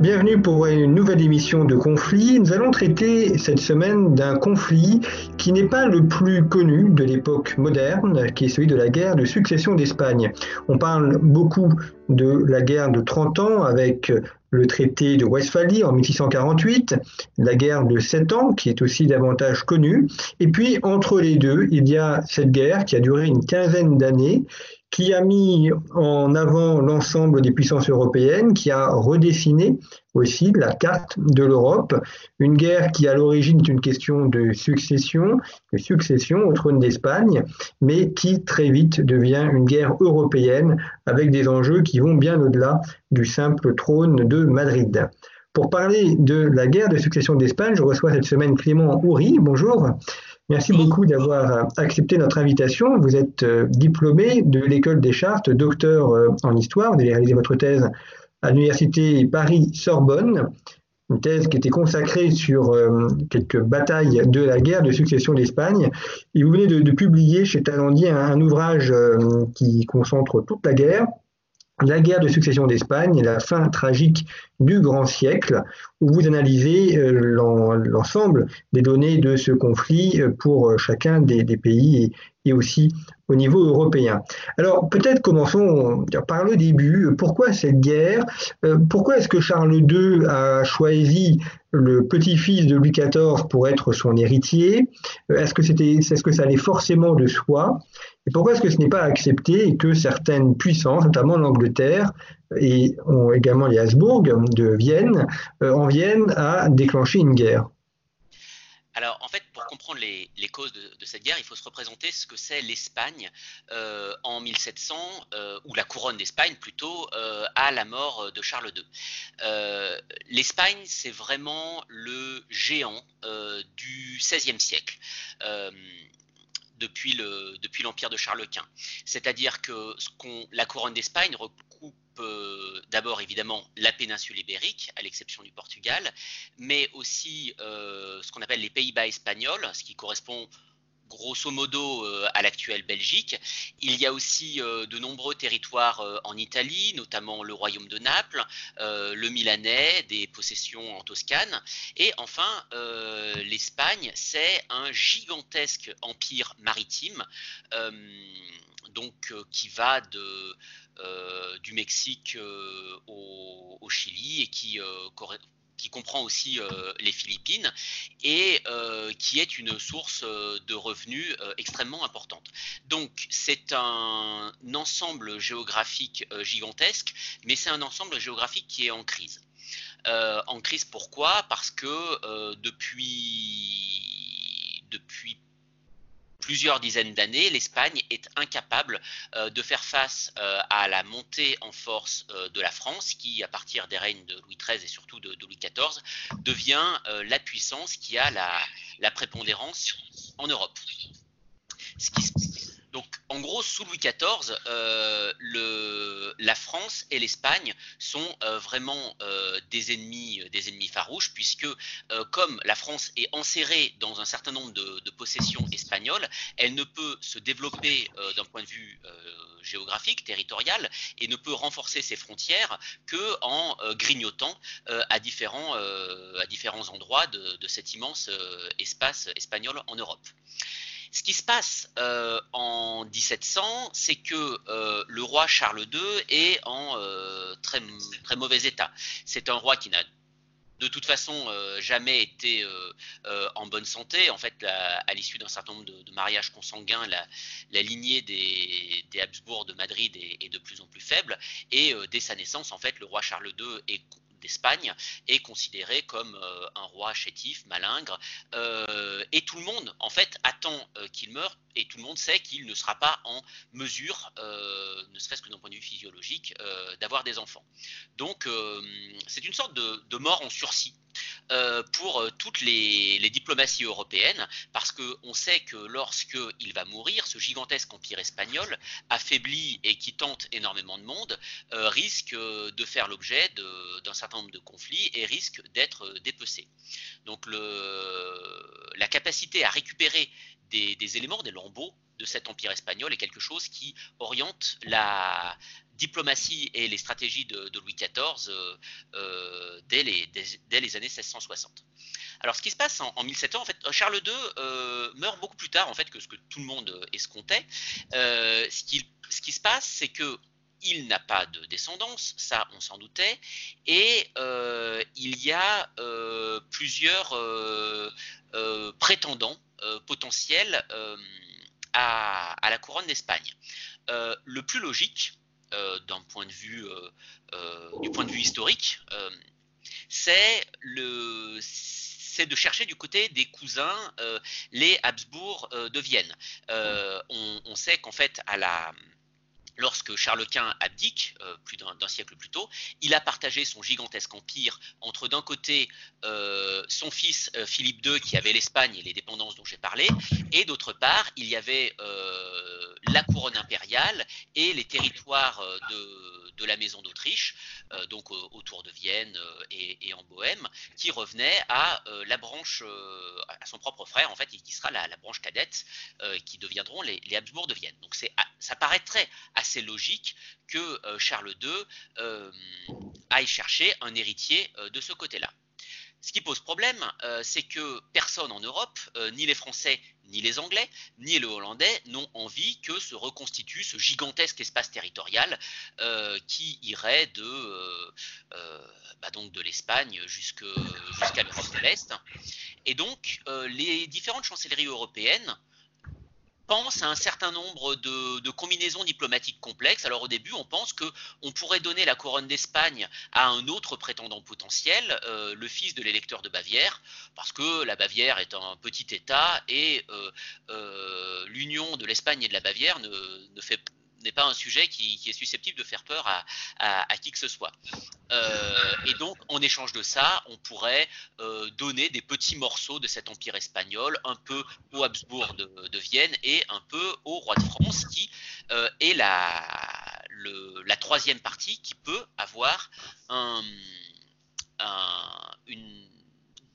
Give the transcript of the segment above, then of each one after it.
Bienvenue pour une nouvelle émission de Conflit. Nous allons traiter cette semaine d'un conflit qui n'est pas le plus connu de l'époque moderne, qui est celui de la guerre de succession d'Espagne. On parle beaucoup de la guerre de 30 ans avec le traité de Westphalie en 1648, la guerre de 7 ans qui est aussi davantage connue, et puis entre les deux, il y a cette guerre qui a duré une quinzaine d'années qui a mis en avant l'ensemble des puissances européennes, qui a redessiné aussi la carte de l'Europe. Une guerre qui à l'origine est une question de succession, de succession au trône d'Espagne, mais qui très vite devient une guerre européenne avec des enjeux qui vont bien au-delà du simple trône de Madrid. Pour parler de la guerre de succession d'Espagne, je reçois cette semaine Clément Houry. Bonjour. Merci beaucoup d'avoir accepté notre invitation. Vous êtes euh, diplômé de l'école des chartes, docteur euh, en histoire. Vous avez réalisé votre thèse à l'université Paris-Sorbonne, une thèse qui était consacrée sur euh, quelques batailles de la guerre de succession d'Espagne. Et vous venez de, publier chez Talandier un, ouvrage qui concentre toute la guerre, la guerre de succession d'Espagne, la fin tragique du grand siècle, où vous analysez euh, l'ensemble des données de ce conflit euh, pour euh, chacun des, pays et, aussi au niveau européen. Alors peut-être commençons par le début. Pourquoi cette guerre? Pourquoi est-ce que Charles II a choisi le petit-fils de Louis XIV pour être son héritier? Est-ce que, est-ce que ça allait forcément de soi? Et pourquoi est-ce que ce n'est pas accepté et que certaines puissances, notamment l'Angleterre, et également les Habsbourg de Vienne, euh, en viennent à déclencher une guerre. Alors, en fait, pour comprendre les, causes de, cette guerre, il faut se représenter ce que c'est l'Espagne euh, en 1700, euh, ou la couronne d'Espagne plutôt, à la mort de Charles II. L'Espagne, c'est vraiment le géant du XVIe siècle depuis l'empire de Charles Quint. C'est-à-dire que la couronne d'Espagne euh, d'abord évidemment la péninsule ibérique, à l'exception du Portugal, mais aussi euh, ce qu'on appelle les Pays-Bas espagnols, ce qui correspond grosso modo euh, à l'actuelle Belgique. Il y a aussi de nombreux territoires en Italie, notamment le royaume de Naples, le Milanais, des possessions en Toscane. Et enfin, l'Espagne, c'est un gigantesque empire maritime, donc qui va de euh, du Mexique euh, au, Chili et qui, euh, qui comprend aussi les Philippines et qui est une source de revenus extrêmement importante. Donc c'est un ensemble géographique gigantesque, mais c'est un ensemble géographique qui est en crise. en crise pourquoi? Parce que depuis, depuis plusieurs dizaines d'années, l'Espagne est incapable euh, de faire face euh, à la montée en force euh, de la France, qui, à partir des règnes de Louis XIII et surtout de, Louis XIV, devient la puissance qui a la, prépondérance en Europe. Donc, en gros, sous Louis XIV, le, la France et l'Espagne sont vraiment des ennemis, des ennemis farouches, puisque comme la France est enserrée dans un certain nombre de, possessions espagnoles, elle ne peut se développer d'un point de vue géographique, territorial, et ne peut renforcer ses frontières que en grignotant à différents, endroits de cet immense espace espagnol en Europe. Ce qui se passe euh, en 1700, c'est que euh, le roi Charles II est en euh, très, mauvais état. C'est un roi qui n'a de toute façon jamais été en bonne santé. En fait, à l'issue d'un certain nombre de, mariages consanguins, la, lignée des, Habsbourg de Madrid est, est, de plus en plus faible. Et dès sa naissance, en fait, le roi Charles II est d'Espagne est considéré comme euh, un roi chétif, malingre, euh, et tout le monde en fait attend euh, qu'il meure, et tout le monde sait qu'il ne sera pas en mesure, ne serait-ce que d'un point de vue physiologique, d'avoir des enfants. Donc c'est une sorte de mort en sursis euh, pour euh, toutes les, diplomaties européennes, parce qu'on sait que lorsqu'il va mourir, ce gigantesque empire espagnol, affaibli et qui tente énormément de monde, euh, risque de faire l'objet d'un certain nombre de conflits et risque d'être dépecé. Donc la capacité à récupérer des, éléments, des lambeaux de cet empire espagnol est quelque chose qui oriente la diplomatie et les stratégies de, Louis XIV euh, euh, dès, les, années 1660. Alors, ce qui se passe en, 1700, en fait, Charles II euh, meurt beaucoup plus tard en fait que ce que tout le monde escomptait. ce, qui, se passe, c'est que il n'a pas de descendance, ça on s'en doutait, et il y a plusieurs prétendants euh, potentiel euh, à, la couronne d'Espagne. Euh, le plus logique, d'un point de vue, du point de vue historique, c'est de chercher du côté des cousins, les Habsbourg de Vienne. on, sait qu'en fait, à la, lorsque Charles Quint abdique, euh, plus d'un siècle plus tôt, il a partagé son gigantesque empire entre d'un côté euh, son fils euh, Philippe II qui avait l'Espagne et les dépendances dont j'ai parlé, et d'autre part il y avait la couronne impériale et les territoires de, de la maison d'Autriche, donc autour de Vienne et, en Bohème, qui revenaient à la branche, à son propre frère en fait, qui sera la, branche cadette, qui deviendront les, les Habsbourg de Vienne. Donc ça paraîtrait assez c'est logique que euh, Charles II euh, aille chercher un héritier euh, de ce côté-là. Ce qui pose problème, c'est que personne en Europe, ni les Français, ni les Anglais, ni les Hollandais, n'ont envie que se reconstitue ce gigantesque espace territorial qui irait de, bah donc de l'Espagne jusqu'à l'Europe de l'Est. Et donc, les différentes chancelleries européennes pense à un certain nombre de, combinaisons diplomatiques complexes. Alors au début, on pense qu'on pourrait donner la couronne d'Espagne à un autre prétendant potentiel, euh, le fils de l'électeur de Bavière, parce que la Bavière est un petit État et euh, euh, l'union de l'Espagne et de la Bavière ne, ne fait n'est pas un sujet qui, est susceptible de faire peur à, qui que ce soit. Euh, et donc, en échange de ça, on pourrait euh, donner des petits morceaux de cet empire espagnol, un peu au Habsbourg de, Vienne et un peu au roi de France, qui euh, est la, la troisième partie qui peut avoir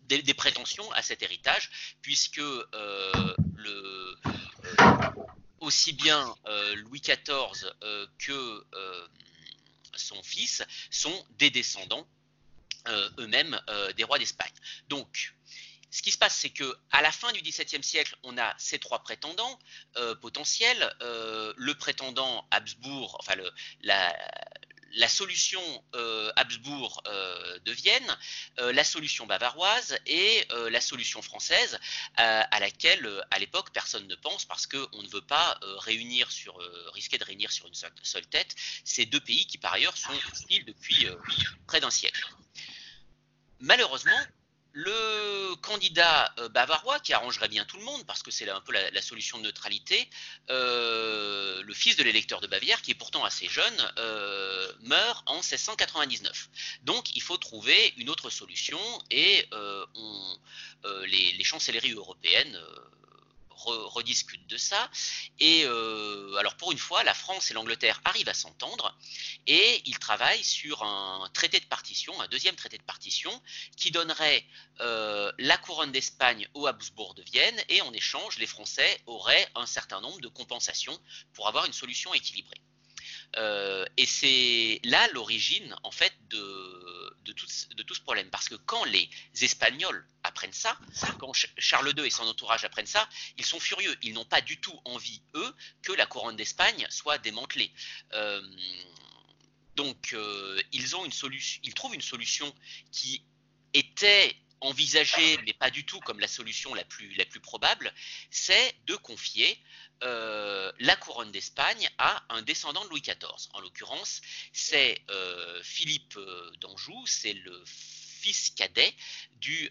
des, prétentions à cet héritage, puisque le aussi bien euh, Louis XIV euh, que euh, son fils sont des descendants eux-mêmes des rois d'Espagne. Donc, ce qui se passe, c'est que à la fin du XVIIe siècle, on a ces trois prétendants potentiels. le prétendant Habsbourg, enfin le, la, la solution euh, Habsbourg euh, de Vienne, euh, la solution bavaroise et la solution française, à laquelle à l'époque personne ne pense parce qu'on ne veut pas réunir sur, risquer de réunir sur une seule, tête ces deux pays qui par ailleurs sont hostiles depuis près d'un siècle. Malheureusement, le candidat euh, bavarois, qui arrangerait bien tout le monde, parce que c'est un peu la, solution de neutralité, euh, le fils de l'électeur de Bavière, qui est pourtant assez jeune, euh, meurt en 1699. Donc il faut trouver une autre solution et les, chancelleries européennes rediscutent de ça. Et euh, alors pour une fois, la France et l'Angleterre arrivent à s'entendre et ils travaillent sur un traité de partition, un deuxième traité de partition, qui donnerait euh, la couronne d'Espagne aux Habsbourg de Vienne et en échange, les Français auraient un certain nombre de compensations pour avoir une solution équilibrée. Euh, et c'est là l'origine en fait de, de, tout, ce problème. Parce que quand les Espagnols apprennent ça, quand Charles II et son entourage apprennent ça, ils sont furieux. Ils n'ont pas du tout envie, eux, que la couronne d'Espagne soit démantelée. Euh, donc euh, ils, ont une solution, ils trouvent une solution qui était envisagée, mais pas du tout comme la solution la plus, probable, c'est de confier euh, la couronne d'Espagne à un descendant de Louis XIV. En l'occurrence, c'est euh, Philippe euh, d'Anjou, c'est le fils cadet du,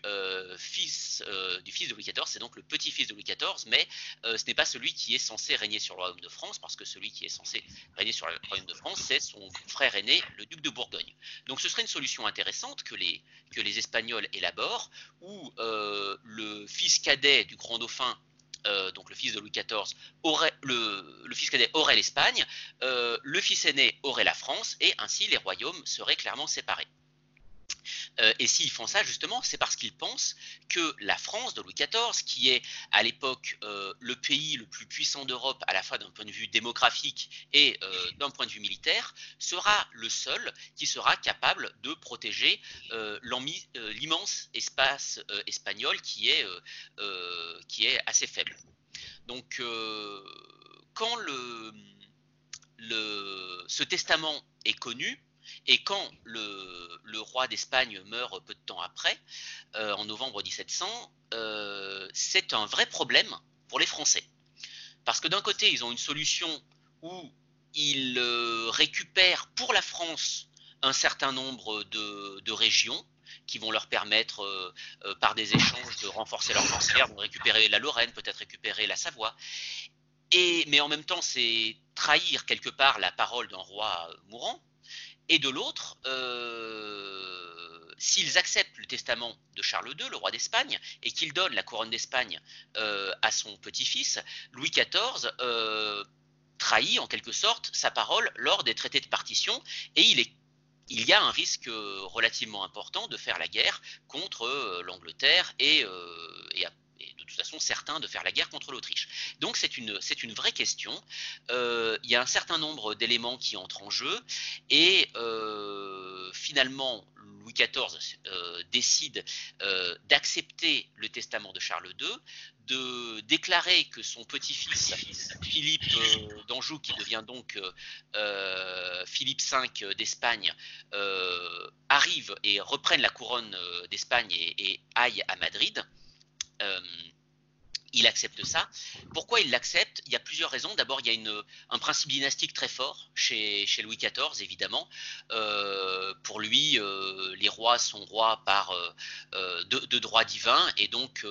fils, du fils de Louis XIV, c'est donc le petit-fils de Louis XIV, mais ce n'est pas celui qui est censé régner sur le royaume de France, parce que celui qui est censé régner sur le royaume de France, c'est son frère aîné, le duc de Bourgogne. Donc ce serait une solution intéressante que les, que les Espagnols élaborent, où le fils cadet du grand dauphin euh, donc le fils de Louis XIV, aurait, le, fils cadet aurait l'Espagne, euh, le fils aîné aurait la France, et ainsi les royaumes seraient clairement séparés. Euh, et s'ils font ça, justement, c'est parce qu'ils pensent que la France de Louis XIV, qui est à l'époque le pays le plus puissant d'Europe, à la fois d'un point de vue démographique et d'un point de vue militaire, sera le seul qui sera capable de protéger l'immense espace espagnol qui est, assez faible. Donc, euh, quand ce testament est connu, et quand le, roi d'Espagne meurt peu de temps après, euh, en novembre 1700, euh, c'est un vrai problème pour les Français. Parce que d'un côté, ils ont une solution où ils récupèrent pour la France un certain nombre de régions, qui vont leur permettre, euh, euh, par des échanges, de renforcer leur frontière, de récupérer la Lorraine, peut-être récupérer la Savoie. Mais en même temps, c'est trahir quelque part la parole d'un roi mourant. Et de l'autre, euh, s'ils acceptent le testament de Charles II, le roi d'Espagne, et qu'il donne la couronne d'Espagne à son petit-fils, Louis XIV trahit en quelque sorte sa parole lors des traités de partition, et il y a un risque euh, relativement important de faire la guerre contre euh, l'Angleterre et, euh, de toute façon certains de faire la guerre contre l'Autriche. Donc c'est une, c'est une vraie question. il y a un certain nombre d'éléments qui entrent en jeu et finalement Louis XIV euh, décide euh, d'accepter le testament de Charles II, de déclarer que son petit-fils Philippe euh, d'Anjou, qui devient donc Philippe V d'Espagne, arrive et reprenne la couronne d'Espagne et, et, aille à Madrid il accepte ça. Pourquoi il l'accepte? Il y a plusieurs raisons. D'abord, il y a un principe dynastique très fort chez, Louis XIV, évidemment. Euh, pour lui, euh, les rois sont rois par euh, de, droit divin, et donc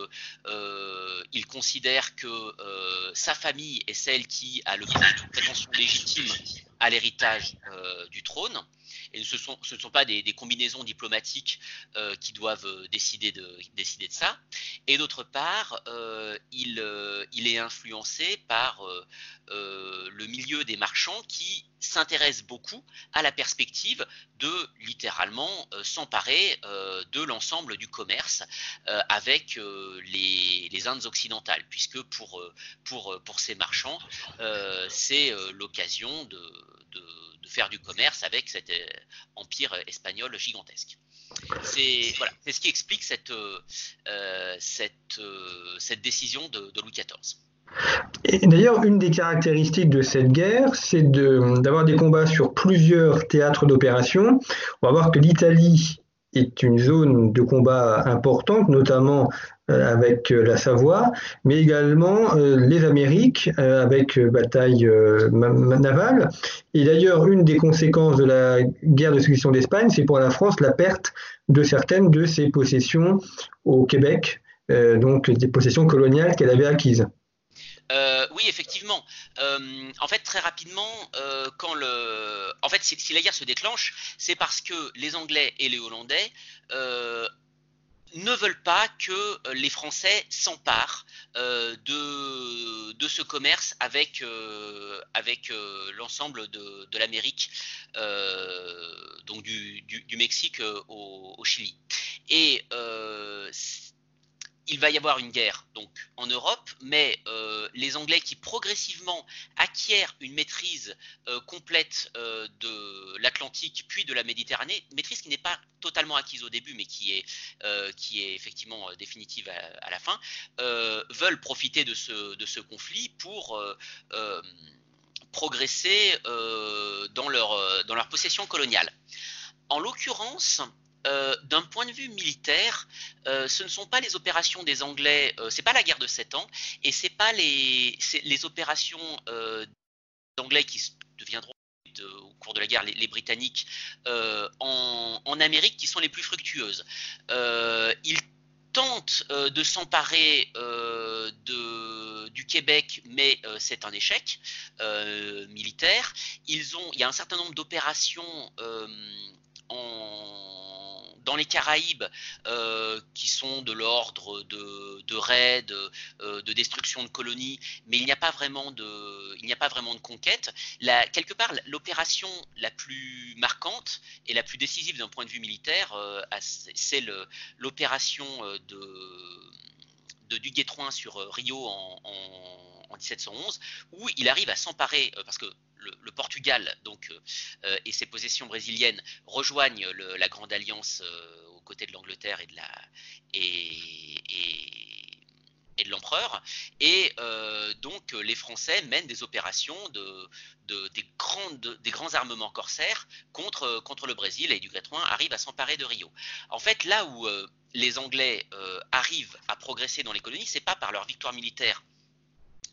il considère que sa famille est celle qui a le plus de prétention légitime à l'héritage du trône et ce, sont, ne sont pas des, combinaisons diplomatiques euh, qui doivent euh, décider de, ça. Et d'autre part, euh, il, est influencé par le milieu des marchands qui s'intéresse beaucoup à la perspective de littéralement s'emparer de l'ensemble du commerce avec les, Indes occidentales, puisque pour, ces marchands, c'est l'occasion de de faire du commerce avec cet euh, empire espagnol gigantesque. C'est voilà, ce qui explique cette, euh, cette, euh, décision de, Louis XIV. D'ailleurs, une des caractéristiques de cette guerre, c'est d'avoir des combats sur plusieurs théâtres d'opération. On va voir que l'Italie est une zone de combat importante, notamment euh, avec euh, la Savoie, mais également euh, les Amériques avec bataille navale. Et d'ailleurs, une des conséquences de la guerre de succession d'Espagne, c'est pour la France la perte de certaines de ses possessions au Québec, donc des possessions coloniales qu'elle avait acquises. Oui, effectivement. en fait, très rapidement, quand le, en fait, si, la guerre se déclenche, c'est parce que les Anglais et les Hollandais ne veulent pas que euh, les Français s'emparent euh, de, ce commerce avec, avec l'ensemble de, l'Amérique, donc du, Mexique au, au, Chili. Et il va y avoir une guerre donc en Europe, mais euh, les Anglais qui progressivement acquièrent une maîtrise euh, complète euh, de l'Atlantique puis de la Méditerranée, maîtrise qui n'est pas totalement acquise au début, mais qui est, effectivement définitive à, la fin, veulent profiter de ce, de ce conflit pour progresser dans, leur, dans leur possession coloniale. En l'occurrence, euh, d'un point de vue militaire, euh, ce ne sont pas les opérations des Anglais, euh, c'est pas la guerre de 7 ans, et c'est pas les, opérations d'Anglais qui deviendront au cours de la guerre les, Britanniques en, Amérique qui sont les plus fructueuses. ils tentent de s'emparer du Québec, mais c'est un échec militaire. Il y a un certain nombre d'opérations en dans les Caraïbes, euh, qui sont de l'ordre de, de raids, euh, de, destruction de colonies, mais il n'y a pas vraiment de, conquête. quelque part, l'opération la plus marquante et la plus décisive d'un point de vue militaire, euh, c'est l'opération de, de Duguay-Trouin sur Rio en 1711, où il arrive à s'emparer, parce que le, Portugal donc, euh, euh, et ses possessions brésiliennes rejoignent la Grande Alliance euh, aux côtés de l'Angleterre et de l'empereur. Et donc les Français mènent des opérations de, des, grands armements corsaires contre, le Brésil et du Grétoin arrive à s'emparer de Rio. En fait, là où les Anglais arrivent à progresser dans les colonies, c'est pas par leur victoire militaire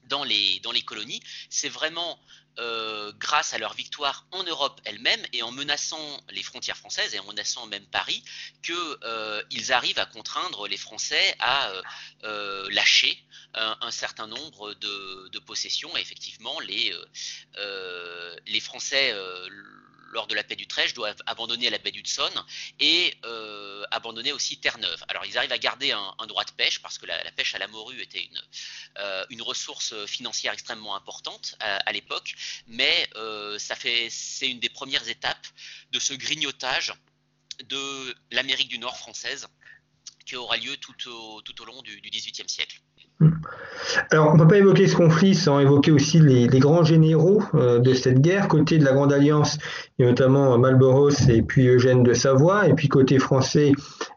dans les, colonies, c'est vraiment euh, grâce à leur victoire en Europe elle-même et en menaçant les frontières françaises et en menaçant même Paris, qu'ils euh, arrivent à contraindre les Français à euh, lâcher un, certain nombre de, possessions. Et effectivement, les Français lors de la paix d'Utrecht, doivent abandonner la baie d'Hudson et euh, abandonner aussi Terre-Neuve. Alors ils arrivent à garder un, droit de pêche parce que la, pêche à la morue était une, euh, ressource financière extrêmement importante à, l'époque, mais euh, c'est une des premières étapes de ce grignotage de l'Amérique du Nord française qui aura lieu tout tout au long du XVIIIe siècle. Alors, on ne peut pas évoquer ce conflit sans évoquer aussi les, grands généraux euh, de cette guerre. Côté de la Grande Alliance, a notamment Malboros et puis Eugène de Savoie, et puis côté français,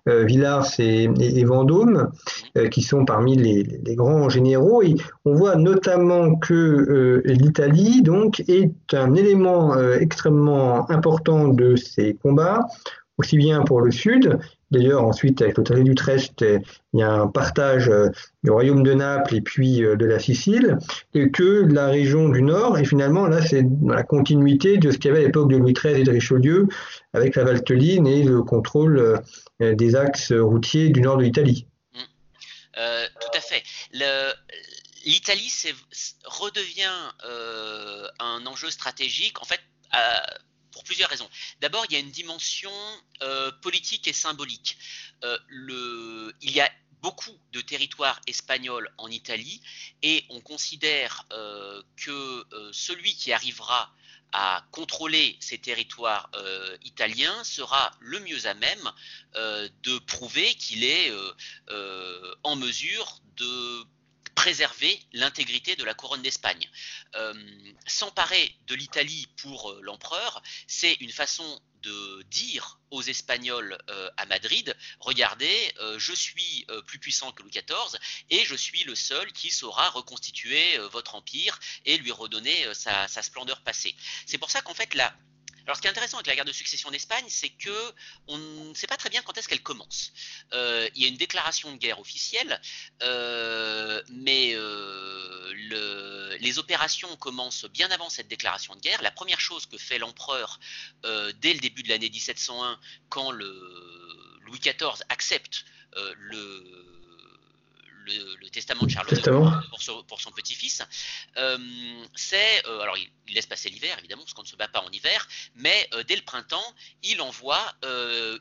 euh, Villars et, Vendôme, euh, qui sont parmi les, grands généraux. Et on voit notamment que l'Italie, donc, est un élément extrêmement important de ces combats aussi bien pour le sud. D'ailleurs, ensuite, avec le traité d'Utrecht, il y a un partage euh, du royaume de Naples et puis euh, de la Sicile, et que la région du nord. Et finalement, là, c'est dans la continuité de ce qu'il y avait à l'époque de Louis XIII et de Richelieu, avec la Valteline et le contrôle euh, des axes routiers du nord de l'Italie. Mmh. tout à fait. L'Italie redevient un enjeu stratégique. En fait, pour plusieurs raisons. D'abord, il y a une dimension euh, politique et symbolique. Euh, il y a beaucoup de territoires espagnols en Italie et on considère euh, que celui qui arrivera à contrôler ces territoires italiens sera le mieux à même de prouver qu'il est en mesure de préserver l'intégrité de la couronne d'Espagne. Euh, s'emparer de l'Italie pour euh, l'empereur, c'est une façon de dire aux Espagnols euh, à Madrid, regardez, je suis plus puissant que Louis XIV et je suis le seul qui saura reconstituer votre empire et lui redonner sa, sa splendeur passée. C'est pour ça qu'en fait, la, alors, ce qui est intéressant avec la guerre de succession d'Espagne, c'est que on ne sait pas très bien quand est-ce qu'elle commence. Euh, il y a une déclaration de guerre officielle, euh, mais euh, les opérations commencent bien avant cette déclaration de guerre. La première chose que fait l'empereur dès le début de l'année 1701, quand le Louis XIV accepte le le, testament de Charles pour, pour son petit-fils, c'est, alors il, laisse passer l'hiver évidemment, parce qu'on ne se bat pas en hiver, mais dès le printemps, il envoie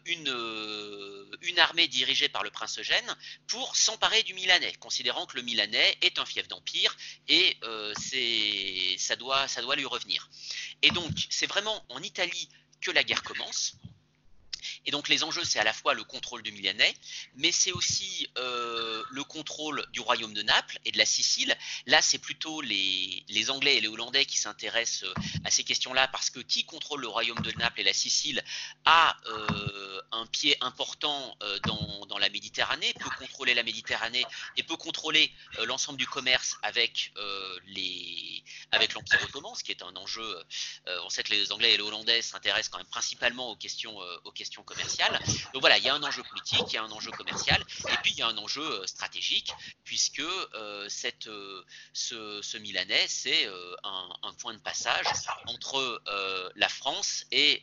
une, une armée dirigée par le prince Eugène pour s'emparer du Milanais, considérant que le Milanais est un fief d'empire et ça, doit, ça doit lui revenir. Et donc, c'est vraiment en Italie que la guerre commence. Et donc les enjeux, c'est à la fois le contrôle du Milanais, mais c'est aussi euh, le contrôle du royaume de Naples et de la Sicile. Là, c'est plutôt les, Anglais et les Hollandais qui s'intéressent euh, à ces questions-là, parce que qui contrôle le royaume de Naples et la Sicile a euh, un pied important dans, la Méditerranée, peut contrôler la Méditerranée et peut contrôler l'ensemble du commerce avec les avec l'Empire ottoman, ce qui est un enjeu. on sait que les Anglais et les Hollandais s'intéressent quand même principalement aux questions, aux questions commerciale. Donc voilà, il y a un enjeu politique, il y a un enjeu commercial, et puis il y a un enjeu euh, stratégique, puisque euh, cette, euh, ce, Milanais, c'est un, point de passage entre la France et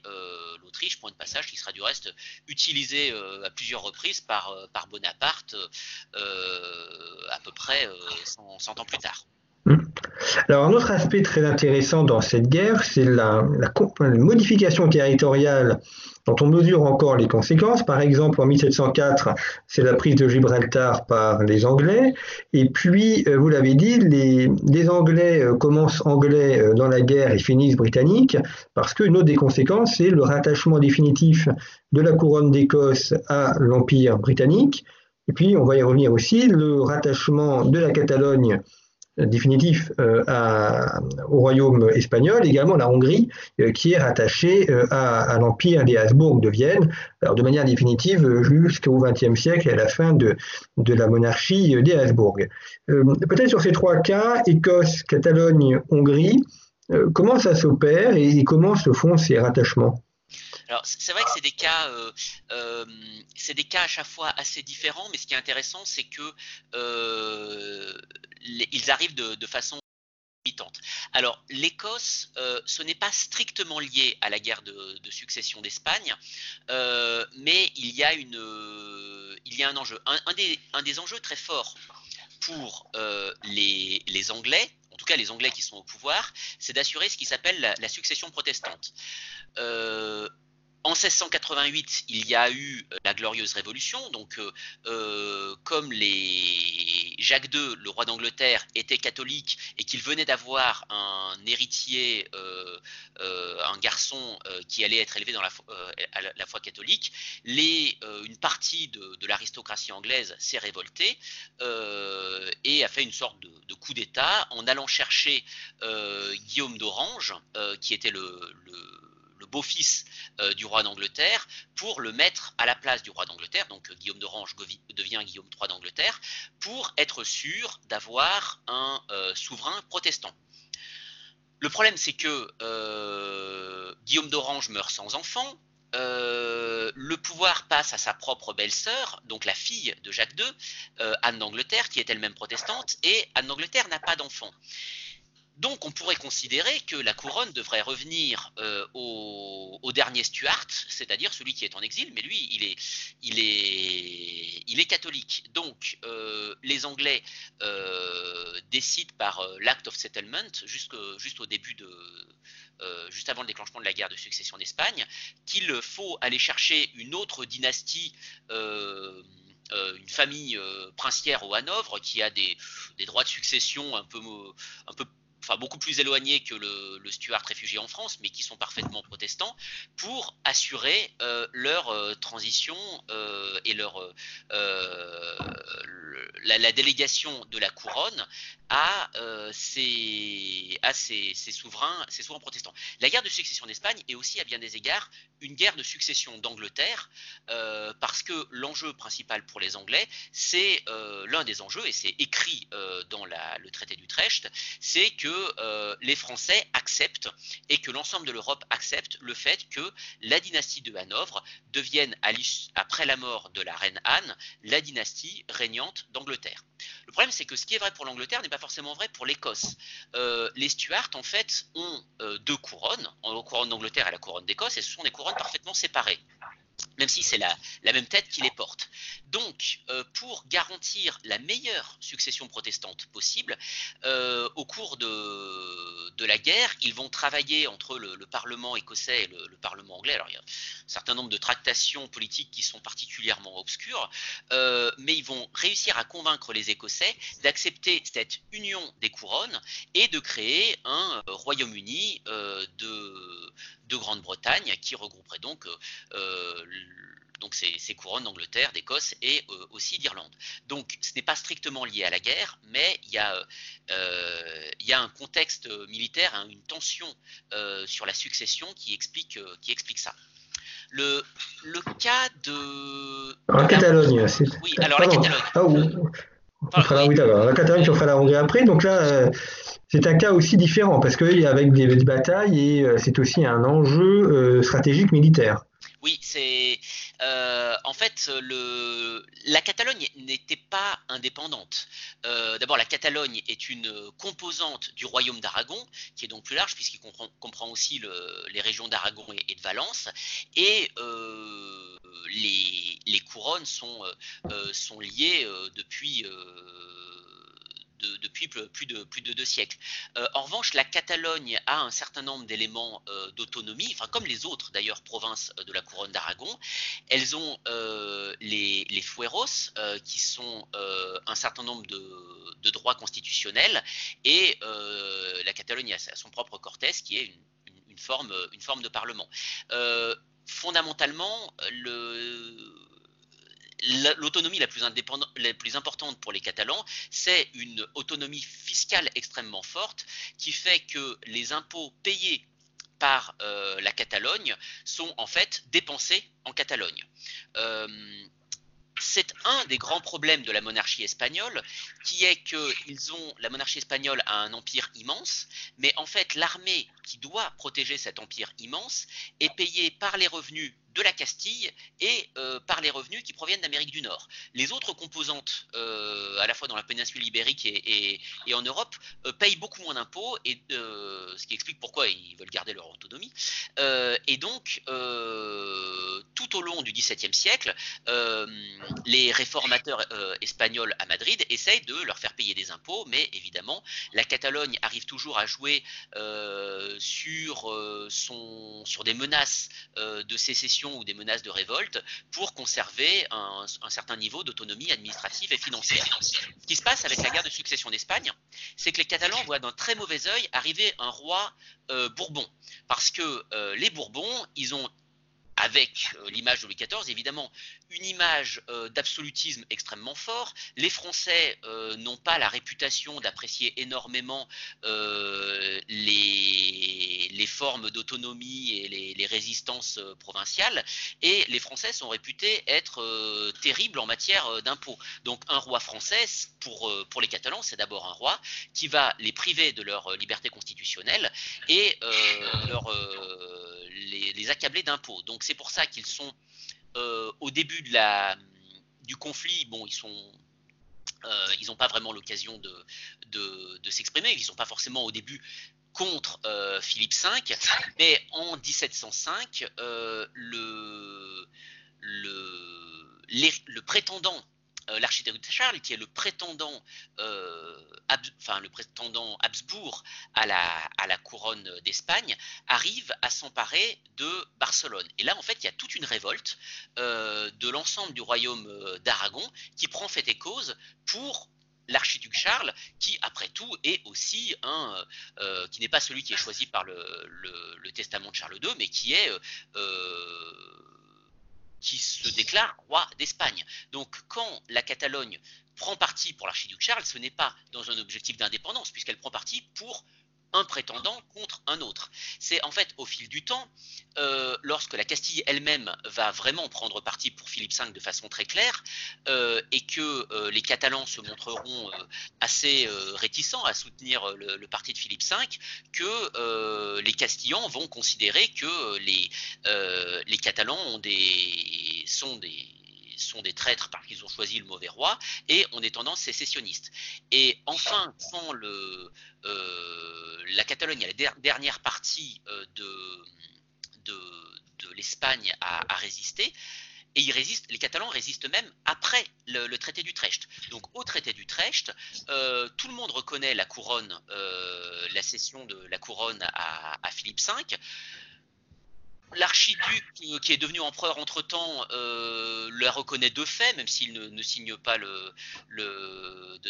l'Autriche, point de passage qui sera du reste utilisé à plusieurs reprises par, par Bonaparte à peu près 100, ans plus tard. Mmh. Alors un autre aspect très intéressant dans cette guerre, c'est la, la, modification territoriale dont on mesure encore les conséquences. Par exemple, en 1704, c'est la prise de Gibraltar par les Anglais. Et puis, euh, vous l'avez dit, les, Anglais euh, commencent anglais euh, dans la guerre et finissent britanniques, parce qu'une autre des conséquences, c'est le rattachement définitif de la couronne d'Écosse à l'Empire britannique. Et puis, on va y revenir aussi, le rattachement de la Catalogne définitif euh, au royaume espagnol, également la Hongrie, euh, qui est rattachée euh, à, l'empire des Habsbourg de Vienne, alors de manière définitive jusqu'au XXe siècle et à la fin de, de la monarchie des Habsbourg. Peut-être sur ces trois cas, Écosse, Catalogne, Hongrie, comment ça s'opère et comment se font ces rattachements? Alors c'est vrai que c'est des cas, euh, euh, c'est des cas à chaque fois assez différents, mais ce qui est intéressant, c'est que euh, ils arrivent de, façon alors, l'Écosse, ce n'est pas strictement lié à la guerre de, succession d'Espagne, mais il y, a une, il y a un enjeu. Un, des, un des, enjeux très forts pour les, les, Anglais, en tout cas les Anglais qui sont au pouvoir, c'est d'assurer ce qui s'appelle la, succession protestante. En 1688, il y a eu euh, la Glorieuse Révolution, donc euh, euh, comme Jacques II, le roi d'Angleterre, était catholique et qu'il venait d'avoir un héritier, un garçon qui allait être élevé dans la, la foi catholique, une partie de, l'aristocratie anglaise s'est révoltée et a fait une sorte de, coup d'État en allant chercher Guillaume d'Orange, qui était le le beau-fils euh, du roi d'Angleterre pour le mettre à la place du roi d'Angleterre, donc euh, Guillaume d'Orange devient Guillaume III d'Angleterre, pour être sûr d'avoir un euh, souverain protestant. Le problème, c'est que Guillaume d'Orange meurt sans enfant, le pouvoir passe à sa propre belle-sœur, donc la fille de Jacques II, Anne d'Angleterre, qui est elle-même protestante, et Anne d'Angleterre n'a pas d'enfant. Donc on pourrait considérer que la couronne devrait revenir euh, au, dernier Stuart, c'est-à-dire celui qui est en exil, mais lui, il est, il est, il est catholique. Donc euh, les Anglais euh, décident par l'Act of Settlement, juste début de... juste avant le déclenchement de la guerre de succession d'Espagne, qu'il faut aller chercher une autre dynastie une famille princière au Hanovre qui a des, des, droits de succession un peu, un peu enfin beaucoup plus éloignés que le, Stuart réfugié en France, mais qui sont parfaitement protestants, pour assurer euh, leur euh, transition euh, et leur la, délégation de la couronne à, ces, à ces, souverains, souverains protestants. La guerre de succession d'Espagne est aussi à bien des égards une guerre de succession d'Angleterre, parce que l'enjeu principal pour les Anglais, c'est l'un des enjeux, et c'est écrit dans le traité d'Utrecht, c'est que euh, les Français acceptent et que l'ensemble de l'Europe accepte le fait que la dynastie de Hanovre devienne, après la mort de la reine Anne, la dynastie régnante d'Angleterre. Le problème, c'est que ce qui est vrai pour l'Angleterre n'est pas forcément vrai pour l'Écosse. Euh, les Stuarts, en fait, ont euh, deux couronnes, la couronne d'Angleterre et la couronne d'Écosse, et ce sont des couronnes parfaitement séparées. Même si c'est la, même tête qui les porte. Donc, euh, pour garantir la meilleure succession protestante possible, euh, au cours de, de, la guerre, ils vont travailler entre le, Parlement écossais et le, Parlement anglais. Alors, il y a un certain nombre de tractations politiques qui sont particulièrement obscures, euh, mais ils vont réussir à convaincre les Écossais d'accepter cette union des couronnes et de créer un Royaume-Uni de, de Grande-Bretagne qui regrouperait donc donc ces, couronnes d'Angleterre, d'Écosse et euh, aussi d'Irlande. Donc ce n'est pas strictement lié à la guerre, mais il y a, euh, il y a un contexte militaire, hein, une tension euh, sur la succession qui explique, qui explique ça. Le, le cas de... En Catalogne, Oui, alors la Catalogne. Ah, on fera la, oui, la Catalogne, on fera la Hongrie après. Donc là, c'est un cas aussi différent parce qu'avec des, des batailles et c'est aussi un enjeu stratégique militaire. Oui, c'est euh, en fait le, la Catalogne n'était pas indépendante. Euh, d'abord, la Catalogne est une composante du royaume d'Aragon, qui est donc plus large puisqu'il comprend, aussi les régions d'Aragon et, de Valence, et euh, les, couronnes sont liées depuis depuis plus de, deux siècles. Euh, en revanche, la Catalogne a un certain nombre d'éléments euh, d'autonomie, enfin comme les autres d'ailleurs provinces euh, de la couronne d'Aragon. Elles ont les, les, fueros, qui sont un certain nombre de, droits constitutionnels, et la Catalogne a son propre Cortés, qui est une, forme, une forme de parlement. fondamentalement, le l'autonomie la, plus importante pour les Catalans, c'est une autonomie fiscale extrêmement forte qui fait que les impôts payés par euh, la Catalogne sont en fait dépensés en Catalogne. Euh, c'est un des grands problèmes de la monarchie espagnole, qui est que ont, la monarchie espagnole a un empire immense, mais en fait l'armée qui doit protéger cet empire immense est payée par les revenus de la Castille et euh, par les revenus qui proviennent d'Amérique du Nord. Les autres composantes, euh, à la fois dans la péninsule ibérique et, en Europe, euh, payent beaucoup moins d'impôts, ce qui explique pourquoi ils veulent garder leur autonomie. et donc, tout au long du XVIIe siècle, les réformateurs espagnols à Madrid essayent de leur faire payer des impôts, mais évidemment, la Catalogne arrive toujours à jouer sur des menaces de sécession ou des menaces de révolte pour conserver un, certain niveau d'autonomie administrative et financière. Ce qui se passe avec la guerre de succession d'Espagne, c'est que les Catalans voient d'un très mauvais œil arriver un roi euh, Bourbon, parce que euh, les Bourbons, ils ont avec euh, l'image de Louis XIV, évidemment, une image euh, d'absolutisme extrêmement fort. Les Français euh, n'ont pas la réputation d'apprécier énormément les, les, formes d'autonomie et les, résistances provinciales, et les Français sont réputés être terribles en matière d'impôts. Donc un roi français, pour, pour les Catalans, c'est d'abord un roi qui va les priver de leur liberté constitutionnelle et leur les, accabler d'impôts. Donc c'est pour ça qu'ils sont euh, au début du conflit, bon, ils sont euh, ils n'ont pas vraiment l'occasion de, s'exprimer, ils ne sont pas forcément au début contre euh, Philippe V, mais en 1705, le, le, le prétendant euh, l'architecte Charles, qui est le prétendant, euh, Habsbourg à la, couronne d'Espagne, arrive à s'emparer de Barcelone. Et là, en fait, il y a toute une révolte euh, de l'ensemble du royaume d'Aragon qui prend fait et cause pour l'archiduc Charles, qui après tout est aussi un, qui n'est pas celui qui est choisi par le, testament de Charles II, mais qui est qui se déclare roi d'Espagne. Donc quand la Catalogne prend parti pour l'archiduc Charles, ce n'est pas dans un objectif d'indépendance, puisqu'elle prend parti pour un prétendant contre un autre. C'est en fait au fil du temps, euh, lorsque la Castille elle-même va vraiment prendre parti pour Philippe V de façon très claire, euh, et que euh, les Catalans se montreront assez réticents à soutenir le, parti de Philippe V, que les Castillans vont considérer que les, Catalans sont des sont des traîtres parce qu'ils ont choisi le mauvais roi, et on est tendance sécessionniste. Et enfin, quand le, euh, la Catalogne, la dernière partie euh, de, de, l'Espagne, a, résisté, et ils résistent, les Catalans résistent même après le, traité d'Utrecht. Donc au traité d'Utrecht, euh, tout le monde reconnaît la couronne, euh, la cession de la couronne à, à Philippe V l'archiduc euh, qui est devenu empereur entre-temps euh, reconnaît de fait, même s'il ne, signe pas le,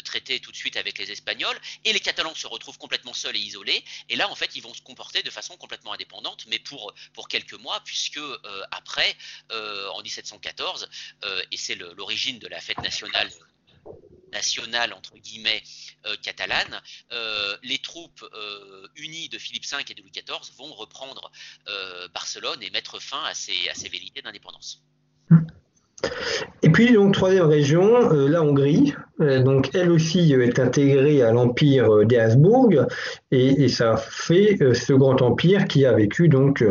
traité tout de suite avec les Espagnols, et les Catalans se retrouvent complètement seuls et isolés, et là en fait ils vont se comporter de façon complètement indépendante, mais pour, quelques mois, puisque euh, après, en 1714, et c'est l'origine de la fête nationale nationale entre guillemets euh, catalane, euh, les troupes euh, unies de Philippe V et de Louis XIV vont reprendre Barcelone et mettre fin à ces, à ces velléités d'indépendance. Et puis donc troisième région, la Hongrie, donc elle aussi est intégrée à l'empire des Habsbourg et, ça fait ce grand empire qui a vécu donc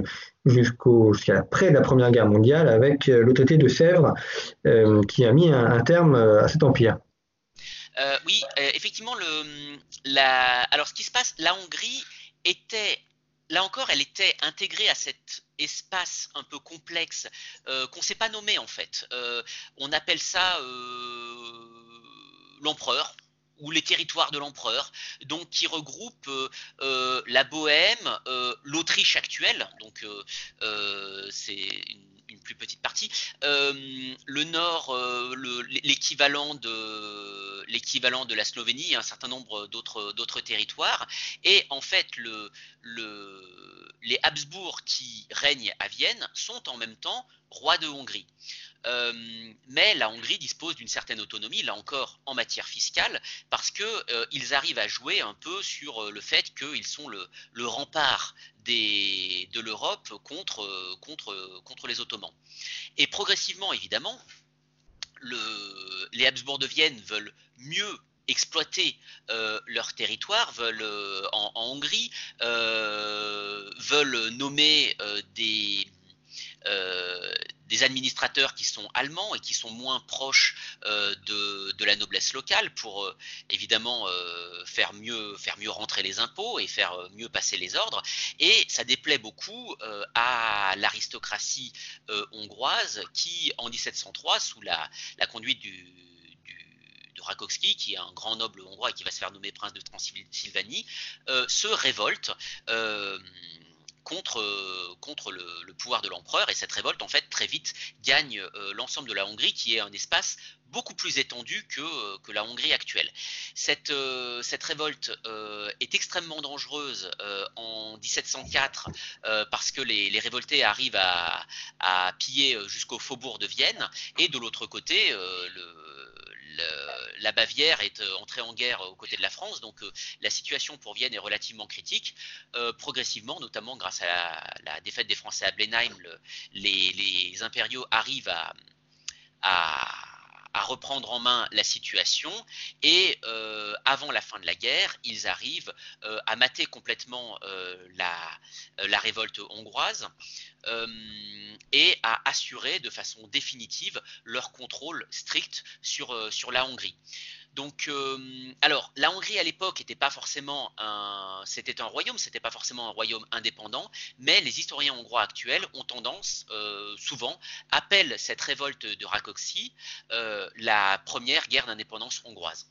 jusqu'à près de la Première Guerre mondiale avec le traité de Sèvres qui a mis un terme à cet empire. Euh, oui, euh, effectivement, la, alors ce qui se passe, la Hongrie était, là encore, elle était intégrée à cet espace un peu complexe euh, qu'on ne sait pas nommer en fait. on appelle ça l'empereur ou les territoires de l'empereur, donc qui regroupe la Bohème, l'Autriche actuelle, donc c'est une plus petite partie. Euh, le nord, euh, l'équivalent de de la Slovénie, un certain nombre d'autres territoires. Et en fait, le, le, les Habsbourg qui règnent à Vienne sont en même temps rois de Hongrie. Euh, mais la Hongrie dispose d'une certaine autonomie, là encore en matière fiscale, parce qu'ils euh, arrivent à jouer un peu sur euh, le fait qu'ils sont le, rempart de l'Europe contre, contre, les Ottomans. Et progressivement, évidemment, les Habsbourg de Vienne veulent mieux exploiter leur territoire, veulent en, Hongrie, veulent nommer des, des administrateurs qui sont allemands et qui sont moins proches euh, de, la noblesse locale pour euh, évidemment euh, faire, mieux, faire mieux rentrer les impôts et faire mieux passer les ordres. Et ça déplaît beaucoup à l'aristocratie hongroise qui, en 1703, sous la, conduite du, de Rakowski, qui est un grand noble hongrois et qui va se faire nommer prince de Transylvanie, se révolte contre, euh, le, pouvoir de l'empereur. Et cette révolte, en fait, très vite gagne euh, l'ensemble de la Hongrie, qui est un espace beaucoup plus étendu que, euh, la Hongrie actuelle. Cette, révolte est extrêmement dangereuse en 1704 parce que les, les révoltés arrivent à, à piller jusqu'au faubourg de Vienne. Et de l'autre côté, le la Bavière est euh, entrée en guerre aux côtés de la France, donc euh, la situation pour Vienne est relativement critique. Euh, progressivement, notamment grâce à la, défaite des Français à Blenheim, les, impériaux arrivent à, reprendre en main la situation et avant la fin de la guerre, ils arrivent à mater complètement la, révolte hongroise et à assurer de façon définitive leur contrôle strict sur, euh, sur la Hongrie. Donc, euh, alors, la Hongrie à l'époque n'était pas forcément un, c'était un royaume, c'était pas forcément un royaume indépendant, mais les historiens hongrois actuels ont tendance, euh, souvent, appellent cette révolte de Rákóczi la première guerre d'indépendance hongroise.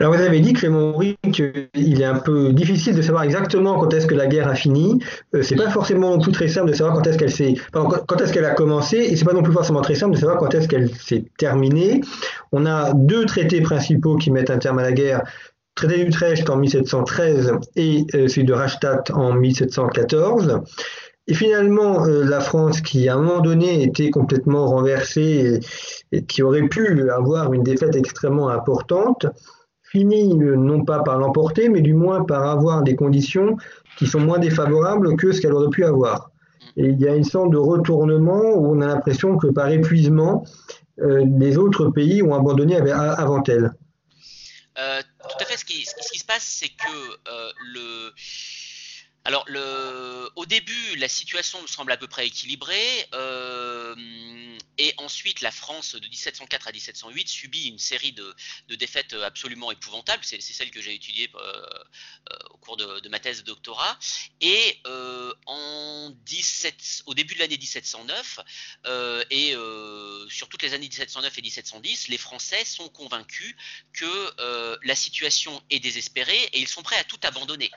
Alors vous avez dit, Clément Henry, qu'il est un peu difficile de savoir exactement quand est-ce que la guerre a fini. Euh, c'est pas forcément non plus très simple de savoir quand est-ce qu'elle s'est, quand est-ce qu'elle a commencé, et c'est pas non plus forcément très simple de savoir quand est-ce qu'elle s'est terminée. On a deux traités principaux qui mettent un terme à la guerre. Traité d'Utrecht en 1713 et euh, celui de Rastatt en 1714. Et finalement, euh, la France, qui à un moment donné était complètement renversée et, qui aurait pu avoir une défaite extrêmement importante, finit euh, non pas par l'emporter, mais du moins par avoir des conditions qui sont moins défavorables que ce qu'elle aurait pu avoir. Et il y a une sorte de retournement où on a l'impression que par épuisement, euh, les autres pays ont abandonné avant elle. tout à fait. Ce qui, ce qui se passe, c'est que le alors, au début, la situation me semble à peu près équilibrée. Euh, et ensuite la France de 1704 à 1708 subit une série de, défaites absolument épouvantables. C'est celle que j'ai étudiée au cours de, ma thèse de doctorat. Et en 17, au début de l'année 1709 et sur toutes les années 1709 et 1710, les Français sont convaincus que la situation est désespérée et ils sont prêts à tout abandonner.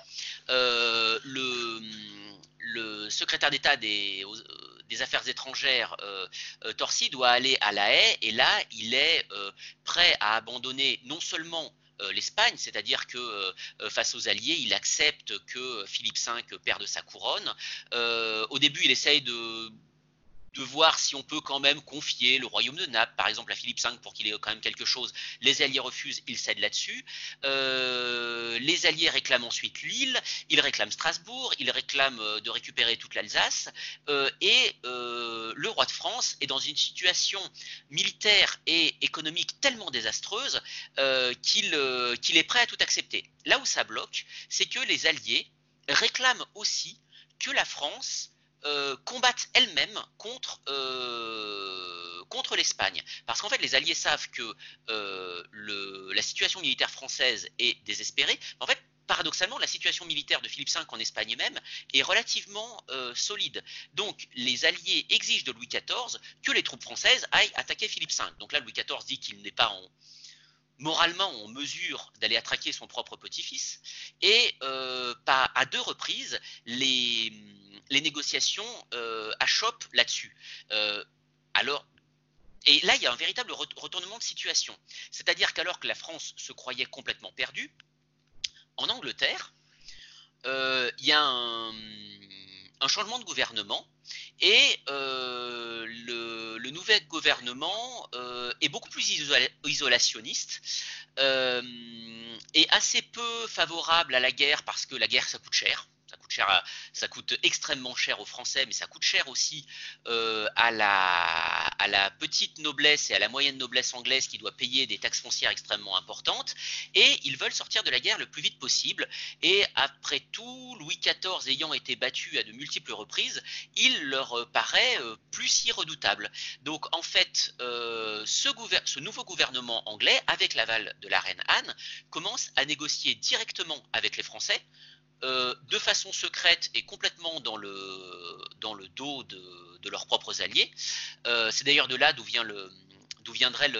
Le secrétaire d'État des, des, Affaires étrangères, euh, euh, Torsi, doit aller à La Haye, et là, il est euh, prêt à abandonner non seulement l'Espagne, c'est-à-dire que face aux Alliés, il accepte que Philippe V perde sa couronne. au début, il essaye de de voir si on peut quand même confier le royaume de Naples, par exemple, à Philippe V pour qu'il ait quand même quelque chose. Les Alliés refusent, il cède là-dessus. Euh, les Alliés réclament ensuite Lille, ils réclament Strasbourg, ils réclament euh, de récupérer toute l'Alsace. Euh, et le roi de France est dans une situation militaire et économique tellement désastreuse qu'il est prêt à tout accepter. Là où ça bloque, c'est que les Alliés réclament aussi que la France euh, combattent elles-mêmes contre, euh, contre l'Espagne. Parce qu'en fait, les Alliés savent que euh, le, la situation militaire française est désespérée. En fait, paradoxalement, la situation militaire de Philippe V en Espagne même est relativement solide. Donc, les Alliés exigent de Louis XIV que les troupes françaises aillent attaquer Philippe V. Donc là, Louis XIV dit qu'il n'est pas en, moralement en mesure d'aller attraquer son propre petit-fils. Et à deux reprises, les les négociations euh, achoppent là-dessus. Euh, alors, et là, il y a un véritable retournement de situation. C'est-à-dire qu'alors que la France se croyait complètement perdue, en Angleterre, euh, il y a un, changement de gouvernement et le, nouvel gouvernement est beaucoup plus isolationniste et assez peu favorable à la guerre parce que la guerre, ça coûte cher ça coûte extrêmement cher aux Français, mais ça coûte cher aussi euh, à, la, petite noblesse et à la moyenne noblesse anglaise qui doit payer des taxes foncières extrêmement importantes. Et ils veulent sortir de la guerre le plus vite possible. Et après tout, Louis XIV ayant été battu à de multiples reprises, il leur paraît euh, plus si redoutable. Donc en fait, euh, ce nouveau gouvernement anglais, avec l'aval de la reine Anne, commence à négocier directement avec les Français euh, de façon secrète et complètement dans le, dos de, leurs propres alliés. Euh, c'est d'ailleurs de là d'où viendrait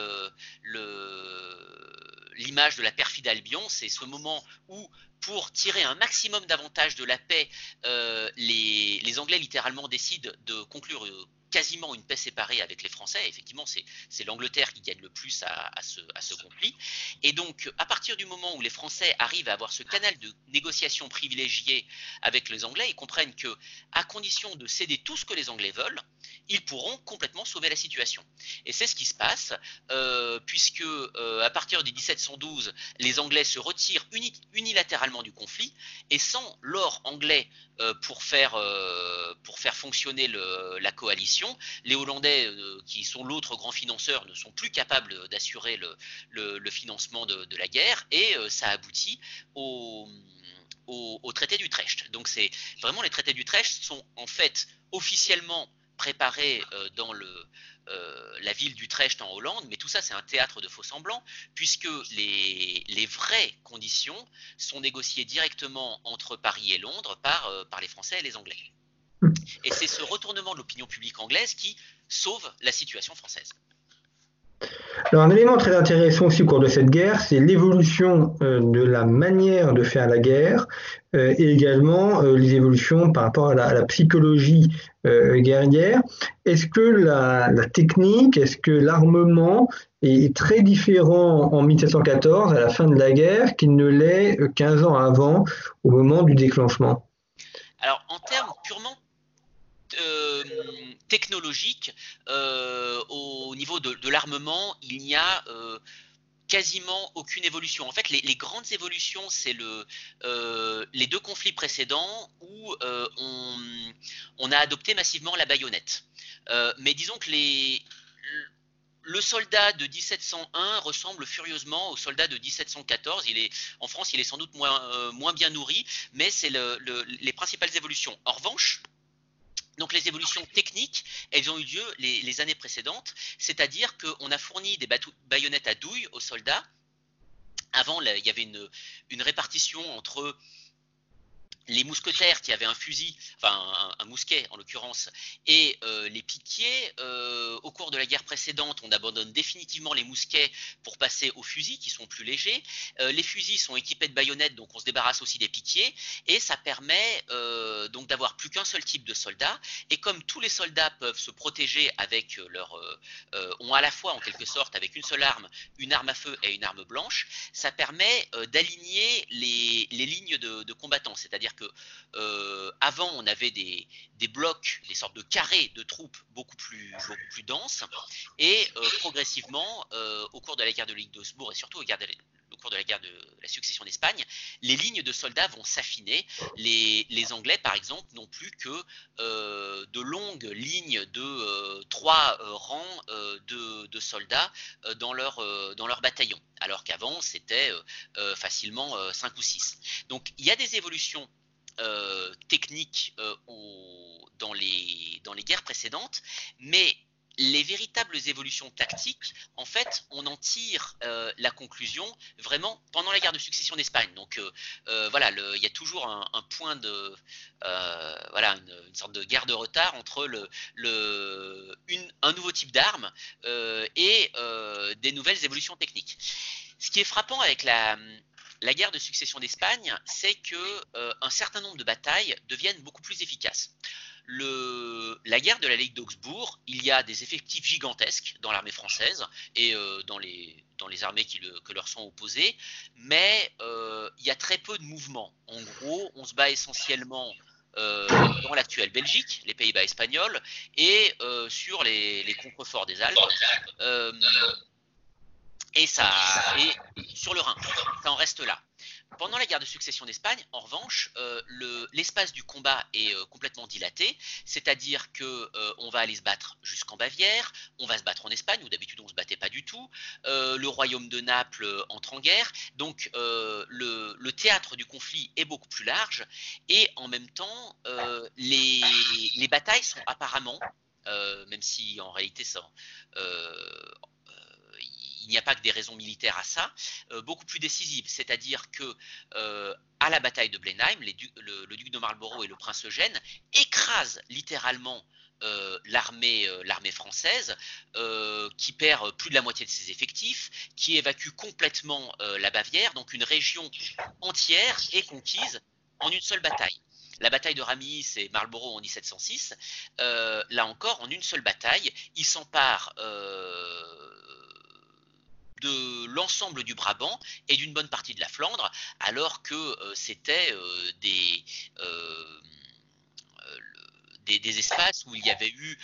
l'image de la perfide Albion, c'est ce moment où, pour tirer un maximum d'avantages de la paix, euh, les, Anglais littéralement décident de conclure quasiment une paix séparée avec les Français. Effectivement, c'est l'Angleterre qui gagne le plus à, ce, conflit. Et donc, à partir du moment où les Français arrivent à avoir ce canal de négociation privilégié avec les Anglais, ils comprennent que, à condition de céder tout ce que les Anglais veulent, ils pourront complètement sauver la situation. Et c'est ce qui se passe, euh, puisque euh, à partir de 1712, les Anglais se retirent unilatéralement du conflit, et sans l'or anglais euh, pour, faire, pour faire fonctionner la coalition, les Hollandais, euh, qui sont l'autre grand financeur, ne sont plus capables d'assurer le, financement de, la guerre, et euh, ça aboutit au, traité d'Utrecht. Donc c'est vraiment les traités d'Utrecht sont en fait officiellement préparés euh, dans la ville d'Utrecht en Hollande, mais tout ça c'est un théâtre de faux semblants, puisque les, vraies conditions sont négociées directement entre Paris et Londres par les Français et les Anglais. Et c'est ce retournement de l'opinion publique anglaise qui sauve la situation française. Alors, un élément très intéressant aussi au cours de cette guerre, c'est l'évolution euh, de la manière de faire la guerre euh, et également euh, les évolutions par rapport à la, psychologie guerrière. Est-ce que la, la technique, est-ce que l'armement est très différent en 1714, à la fin de la guerre, qu'il ne l'est 15 ans avant, au moment du déclenchement Alors, en termes purement euh, technologique, euh, au niveau de, l'armement, il n'y a euh, quasiment aucune évolution. En fait, les, grandes évolutions, c'est le, les deux conflits précédents où on, a adopté massivement la baïonnette. mais disons que le soldat de 1701 ressemble furieusement au soldat de 1714. Il est, en France, il est sans doute moins, bien nourri, mais c'est le, les principales évolutions. En revanche, Donc les évolutions techniques, elles ont eu lieu les, années précédentes, c'est-à-dire qu'on a fourni des baïonnettes à douille aux soldats. Avant, il y avait une, une répartition entre les mousquetaires qui avaient un fusil, enfin un, mousquet en l'occurrence, et euh, les piquiers, euh, au cours de la guerre précédente, on abandonne définitivement les mousquets pour passer aux fusils qui sont plus légers. Euh, les fusils sont équipés de baïonnettes, donc on se débarrasse aussi des piquiers, et ça permet donc d'avoir plus qu'un seul type de soldat. Et comme tous les soldats peuvent se protéger avec leur, ont à la fois en quelque sorte avec une seule arme, une arme à feu et une arme blanche, ça permet d'aligner les, lignes de, de combattants, c'est-à-dire que euh, avant on avait des, blocs, des sortes de carrés de troupes beaucoup plus, plus denses, et euh, progressivement, euh, au cours de la guerre de Ligue d'Osbourg et surtout au, cours de la guerre de la succession d'Espagne, les lignes de soldats vont s'affiner. Les, Anglais, par exemple, n'ont plus que de longues lignes de trois rangs de, soldats dans leur, dans leur bataillon, alors qu'avant c'était facilement cinq ou six. Donc il y a des évolutions euh, techniques euh, dans, les, guerres précédentes, mais les véritables évolutions tactiques, en fait, on en tire euh, la conclusion vraiment pendant la guerre de succession d'Espagne. Donc voilà, il y a toujours un, point de, voilà, une, sorte de guerre de retard entre le un nouveau type d'arme et des nouvelles évolutions techniques. Ce qui est frappant avec la, la guerre de succession d'Espagne, c'est que euh, un certain nombre de batailles deviennent beaucoup plus efficaces. la guerre de la Ligue d'Augsbourg, il y a des effectifs gigantesques dans l'armée française et euh, dans, les, armées qui que leur sont opposées, mais euh, il y a très peu de mouvements. En gros, on se bat essentiellement dans l'actuelle Belgique, les Pays-Bas espagnols, et sur les, contreforts des Alpes et ça et sur le Rhin. Ça en reste là. Pendant la guerre de succession d'Espagne, en revanche, euh, l'espace du combat est euh, complètement dilaté, c'est-à-dire que euh, on va aller se battre jusqu'en Bavière, on va se battre en Espagne où d'habitude on se battait pas du tout, le royaume de Naples entre en guerre, donc le, le, théâtre du conflit est beaucoup plus large et en même temps les, les, batailles sont apparemment, même si en réalité ça il n'y a pas que des raisons militaires à ça, euh, beaucoup plus décisives. C'est-à-dire que euh, à la bataille de Blenheim, le, duc de Marlborough et le prince Eugène écrasent littéralement euh, l'armée française qui perd plus de la moitié de ses effectifs, qui évacue complètement la Bavière, donc une région entière est conquise en une seule bataille. La bataille de Ramis et Marlborough en 1706, là encore, en une seule bataille, ils s'emparent de l'ensemble du Brabant et d'une bonne partie de la Flandre, alors que euh, c'était euh, euh, des, des, espaces où il y avait eu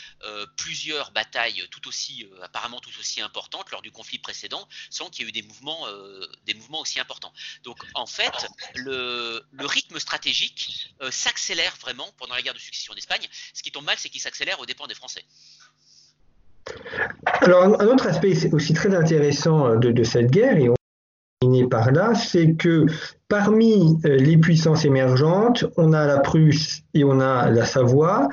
plusieurs batailles tout aussi, apparemment tout aussi importantes lors du conflit précédent, sans qu'il y ait eu des mouvements, des mouvements aussi importants. Donc en fait, le, le rythme stratégique s'accélère vraiment pendant la guerre de succession d'Espagne. Ce qui tombe mal, c'est qu'il s'accélère aux dépens des Français. Alors, un autre aspect aussi très intéressant euh, de, cette guerre, et on par là, c'est que parmi euh, les puissances émergentes, on a la Prusse et on a la Savoie.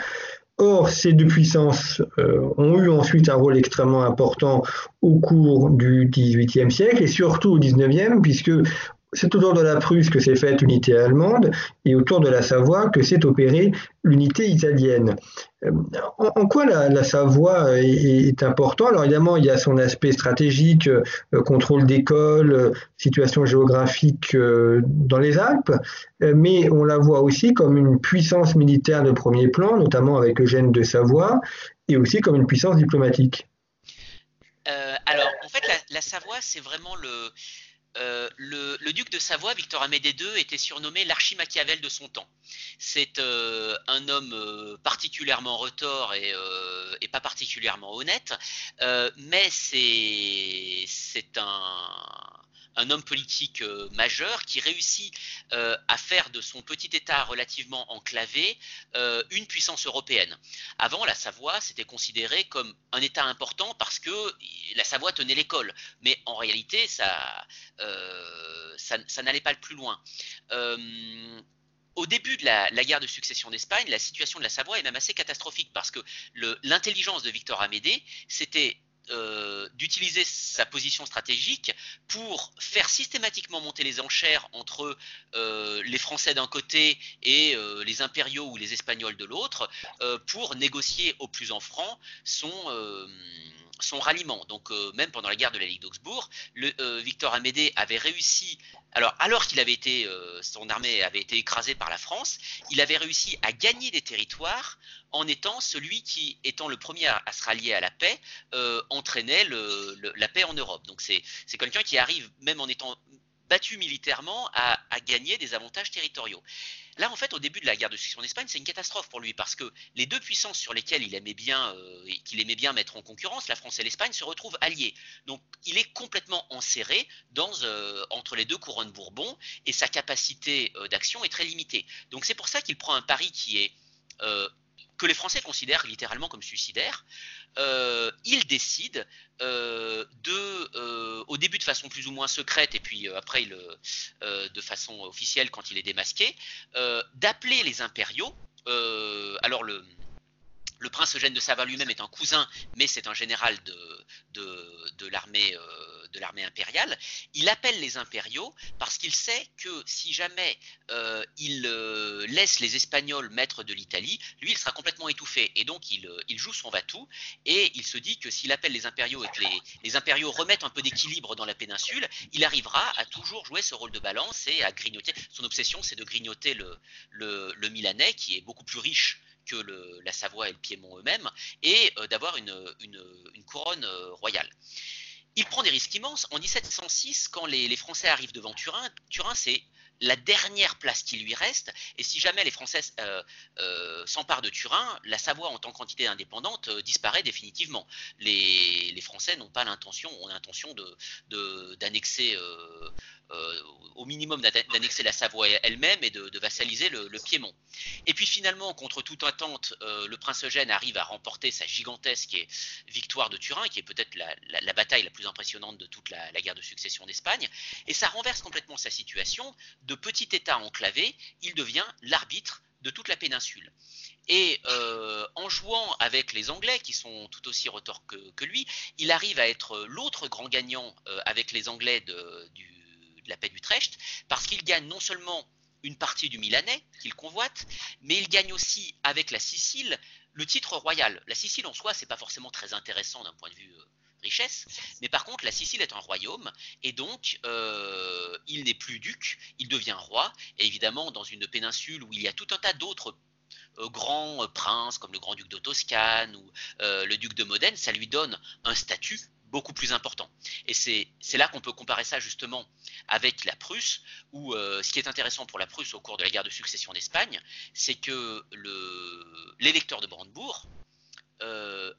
Or, ces deux puissances euh, ont eu ensuite un rôle extrêmement important au cours du XVIIIe siècle et surtout au XIXe, puisque c'est autour de la Prusse que s'est faite l'unité allemande et autour de la Savoie que s'est opérée l'unité italienne. Euh, en, quoi la, Savoie est, important Alors évidemment, il y a son aspect stratégique, euh, contrôle d'école, euh, situation géographique dans les Alpes, mais on la voit aussi comme une puissance militaire de premier plan, notamment avec Eugène de Savoie, et aussi comme une puissance diplomatique. alors, en fait, la Savoie, c'est vraiment le, euh, le, duc de Savoie, Victor Amédée II, était surnommé l'archi-Machiavel de son temps. C'est euh, un homme euh, particulièrement retors et, pas particulièrement honnête, mais c'est un, un homme politique euh, majeur qui réussit euh, à faire de son petit État relativement enclavé euh, une puissance européenne. Avant, la Savoie, c'était considéré comme un État important parce que la Savoie tenait l'école, mais en réalité, ça, ça, n'allait pas le plus loin. au début de la, guerre de succession d'Espagne, la situation de la Savoie est même assez catastrophique parce que l'intelligence de Victor Amédée, c'était euh, d'utiliser sa position stratégique pour faire systématiquement monter les enchères entre euh, les Français d'un côté et euh, les impériaux ou les Espagnols de l'autre pour négocier au plus en franc son son ralliement. Donc même pendant la guerre de la Ligue d'Augsbourg, Victor Amédée avait réussi, alors, alors qu'il avait été, euh, son armée avait été écrasée par la France, il avait réussi à gagner des territoires en étant celui qui, étant le premier à, se rallier à la paix, entraînait la paix en Europe. Donc c'est quelqu'un qui arrive, même en étant battu militairement, à gagner des avantages territoriaux. Là, en fait, au début de la guerre de succession d'Espagne, c'est une catastrophe pour lui parce que les deux puissances sur lesquelles il aimait bien, euh, qu'il aimait bien mettre en concurrence, la France et l'Espagne, se retrouvent alliés. Donc, il est complètement enserré euh, entre les deux couronnes Bourbon et sa capacité euh, d'action est très limitée. Donc, c'est pour ça qu'il prend un pari qui est que les Français considèrent littéralement comme suicidaire, euh, il décide euh, de, euh, au début de façon plus ou moins secrète et puis après de façon officielle quand il est démasqué, d'appeler les impériaux. alors le, prince Eugène de Savoie lui-même est un cousin, mais c'est un général de, de, l'armée euh, de l'armée impériale. Il appelle les impériaux parce qu'il sait que si jamais euh, il euh, laisse les Espagnols maîtres de l'Italie, lui il sera complètement étouffé et donc il, il joue son va-tout et il se dit que s'il appelle les impériaux et que les, impériaux remettent un peu d'équilibre dans la péninsule, il arrivera à toujours jouer ce rôle de balance et à grignoter. Son obsession c'est de grignoter le, le, Milanais qui est beaucoup plus riche que la Savoie et le Piémont eux-mêmes, et euh, d'avoir une, couronne euh, royale. Il prend des risques immenses. En 1706, quand les, les Français arrivent devant Turin, Turin c'est la dernière place qui lui reste. Et si jamais les Français euh, euh, s'emparent de Turin, la Savoie en tant qu'entité indépendante euh, disparaît définitivement. Les, Français n'ont pas l'intention, ont l'intention d'annexer au minimum d'annexer la Savoie elle-même et de, vassaliser le, Piémont. Et puis finalement, contre toute attente, le prince Eugène arrive à remporter sa gigantesque victoire de Turin, qui est peut-être la, bataille la plus impressionnante de toute la, guerre de succession d'Espagne. Et ça renverse complètement sa situation de petit État enclavé, il devient l'arbitre de toute la péninsule. Et euh, en jouant avec les Anglais, qui sont tout aussi retors que, lui, il arrive à être l'autre grand gagnant euh, avec les Anglais de, la paix d'Utrecht, parce qu'il gagne non seulement une partie du Milanais qu'il convoite, mais il gagne aussi avec la Sicile le titre royal. La Sicile en soi, c'est pas forcément très intéressant d'un point de vue euh, richesse. Mais par contre, la Sicile est un royaume, et donc euh, il n'est plus duc, il devient roi. Et évidemment, dans une péninsule où il y a tout un tas d'autres euh, grands princes, comme le grand-duc de Toscane ou le duc de Modène, ça lui donne un statut beaucoup plus important. Et c'est là qu'on peut comparer ça justement avec la Prusse, où ce qui est intéressant pour la Prusse au cours de la guerre de succession d'Espagne, c'est que l'électeur de Brandebourg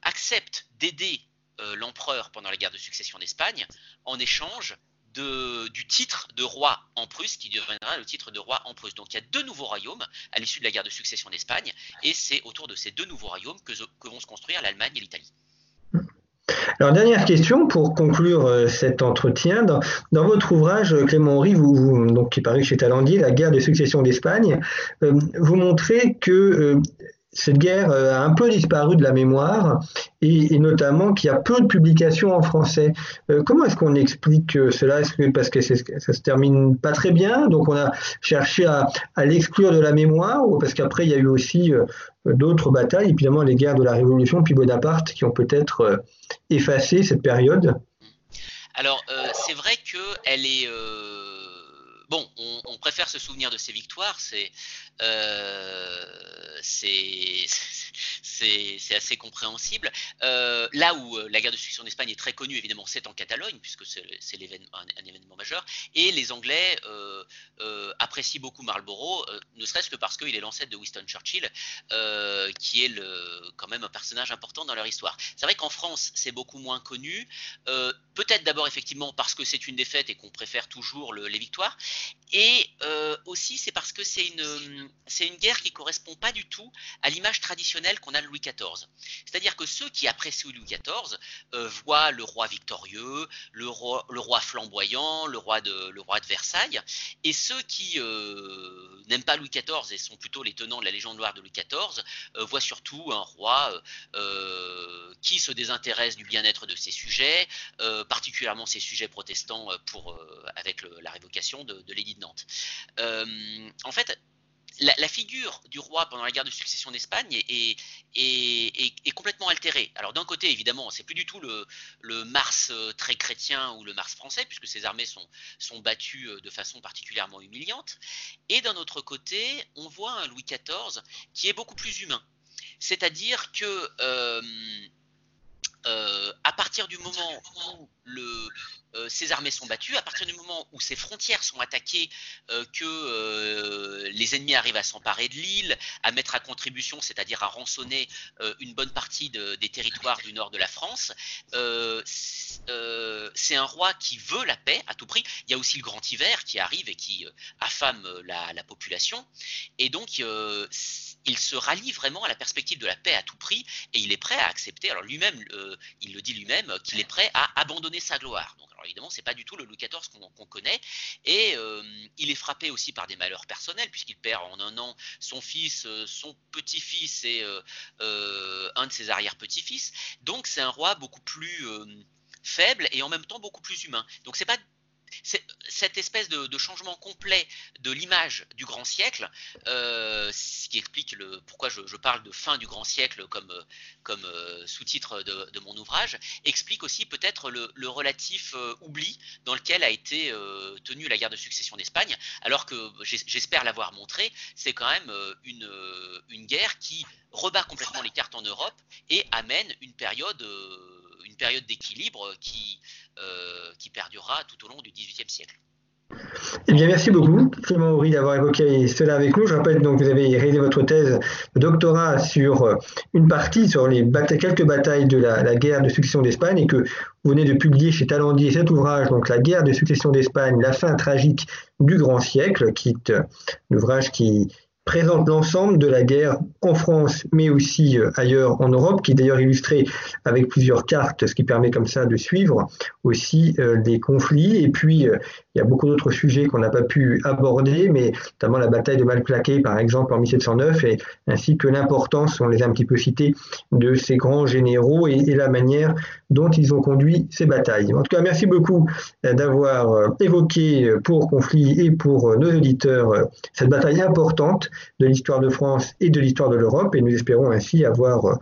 accepte d'aider euh, l'empereur pendant la guerre de succession d'Espagne en échange du titre de roi en Prusse qui deviendra le titre de roi en Prusse. Donc il y a deux nouveaux royaumes à l'issue de la guerre de succession d'Espagne et c'est autour de ces deux nouveaux royaumes que, vont se construire l'Allemagne et l'Italie. Alors, dernière question pour conclure euh, cet entretien. Dans, votre ouvrage, Clément Henry, vous, donc, qui paraît chez Talandier, La guerre de succession d'Espagne, euh, vous montrez que cette guerre euh, a un peu disparu de la mémoire et, notamment qu'il y a peu de publications en français. Euh, comment est-ce qu'on explique euh, cela? Est-ce que parce que ça se termine pas très bien, donc on a cherché à, l'exclure de la mémoire, ou parce qu'après il y a eu aussi d'autres batailles, évidemment les guerres de la Révolution puis Bonaparte qui ont peut-être effacé cette période? Alors c'est vrai que elle est bon, on, préfère se souvenir de ces victoires, c'est euh, assez compréhensible. Euh, là où euh, la guerre de succession d'Espagne est très connue, évidemment, c'est en Catalogne, puisque c'est un, événement majeur, et les Anglais apprécient beaucoup Marlborough, ne serait-ce que parce qu'il est l'ancêtre de Winston Churchill, qui est quand même un personnage important dans leur histoire. C'est vrai qu'en France, c'est beaucoup moins connu, peut-être d'abord effectivement parce que c'est une défaite et qu'on préfère toujours les victoires, et euh, aussi, c'est parce que c'est une, c'est guerre qui correspond pas du tout à l'image traditionnelle qu'on Louis XIV. C'est-à-dire que ceux qui apprécient Louis XIV euh, voient le roi victorieux, le roi, flamboyant, le roi, de, Versailles, et ceux qui, euh, n'aiment pas Louis XIV et sont plutôt les tenants de la légende noire de Louis XIV voient surtout un roi qui se désintéresse du bien-être de ses sujets, particulièrement ses sujets protestants pour, avec la révocation de, de l'édit de Nantes. en fait, la, figure du roi pendant la guerre de succession d'Espagne est, complètement altérée. Alors d'un côté, évidemment, c'est plus du tout le, Mars euh, très chrétien ou le Mars français, puisque ces armées sont, battues euh, de façon particulièrement humiliante. Et d'un autre côté, on voit un Louis XIV qui est beaucoup plus humain. C'est-à-dire que euh, à partir du moment où le, ces armées sont battues, à partir du moment où ces frontières sont attaquées, euh, que euh, les ennemis arrivent à s'emparer de l'île, à mettre à contribution, c'est-à-dire à rançonner une bonne partie des territoires du nord de la France, c'est un roi qui veut la paix à tout prix. Il y a aussi le grand hiver qui arrive et qui affame la, la population. Et donc, il se rallie vraiment à la perspective de la paix à tout prix et il est prêt à accepter, alors lui-même, il le dit lui-même, qu'il est prêt à abandonner sa gloire. Évidemment, c'est pas du tout le Louis XIV qu'on connaît. Et euh, il est frappé aussi par des malheurs personnels, puisqu'il perd en un an son fils, euh, son petit-fils et euh, un de ses arrière-petits-fils. Donc, c'est un roi beaucoup plus faible et en même temps beaucoup plus humain. Donc, c'est pas cette espèce de, changement complet de l'image du grand siècle, euh, ce qui explique pourquoi je, parle de fin du grand siècle comme, euh, sous-titre de, mon ouvrage, explique aussi peut-être le, relatif euh, oubli dans lequel a été tenue la guerre de succession d'Espagne, alors que j'espère l'avoir montré, c'est quand même une guerre qui rebat complètement les cartes en Europe et amène une période, une période d'équilibre qui, euh, qui perdurera tout au long du XVIIIe siècle. Eh bien, merci beaucoup, Clément Horry, d'avoir évoqué cela avec nous. Je rappelle donc que vous avez réalisé votre thèse de doctorat sur euh, une partie, sur les quelques batailles de la, guerre de succession d'Espagne et que vous venez de publier chez Talandier cet ouvrage, donc La guerre de succession d'Espagne, la fin tragique du grand siècle, qui est un ouvrage qui présente l'ensemble de la guerre en France, mais aussi euh, ailleurs en Europe, qui est d'ailleurs illustré avec plusieurs cartes, ce qui permet comme ça de suivre aussi euh, des conflits. Et puis, euh, il y a beaucoup d'autres sujets qu'on n'a pas pu aborder, mais notamment la bataille de Malplaquet, par exemple, en 1709, et ainsi que l'importance, on les a un petit peu cités, de ces grands généraux et, et la manière dont ils ont conduit ces batailles. En tout cas, merci beaucoup d'avoir évoqué pour Conflit et pour nos auditeurs cette bataille importante de l'histoire de France et de l'histoire de l'Europe, et nous espérons ainsi avoir euh,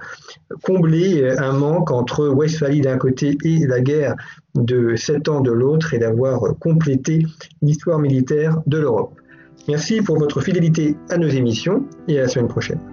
comblé euh, un manque entre Westphalie d'un côté et la guerre de sept ans de l'autre, et d'avoir complété l'histoire militaire de l'Europe. Merci pour votre fidélité à nos émissions et à la semaine prochaine.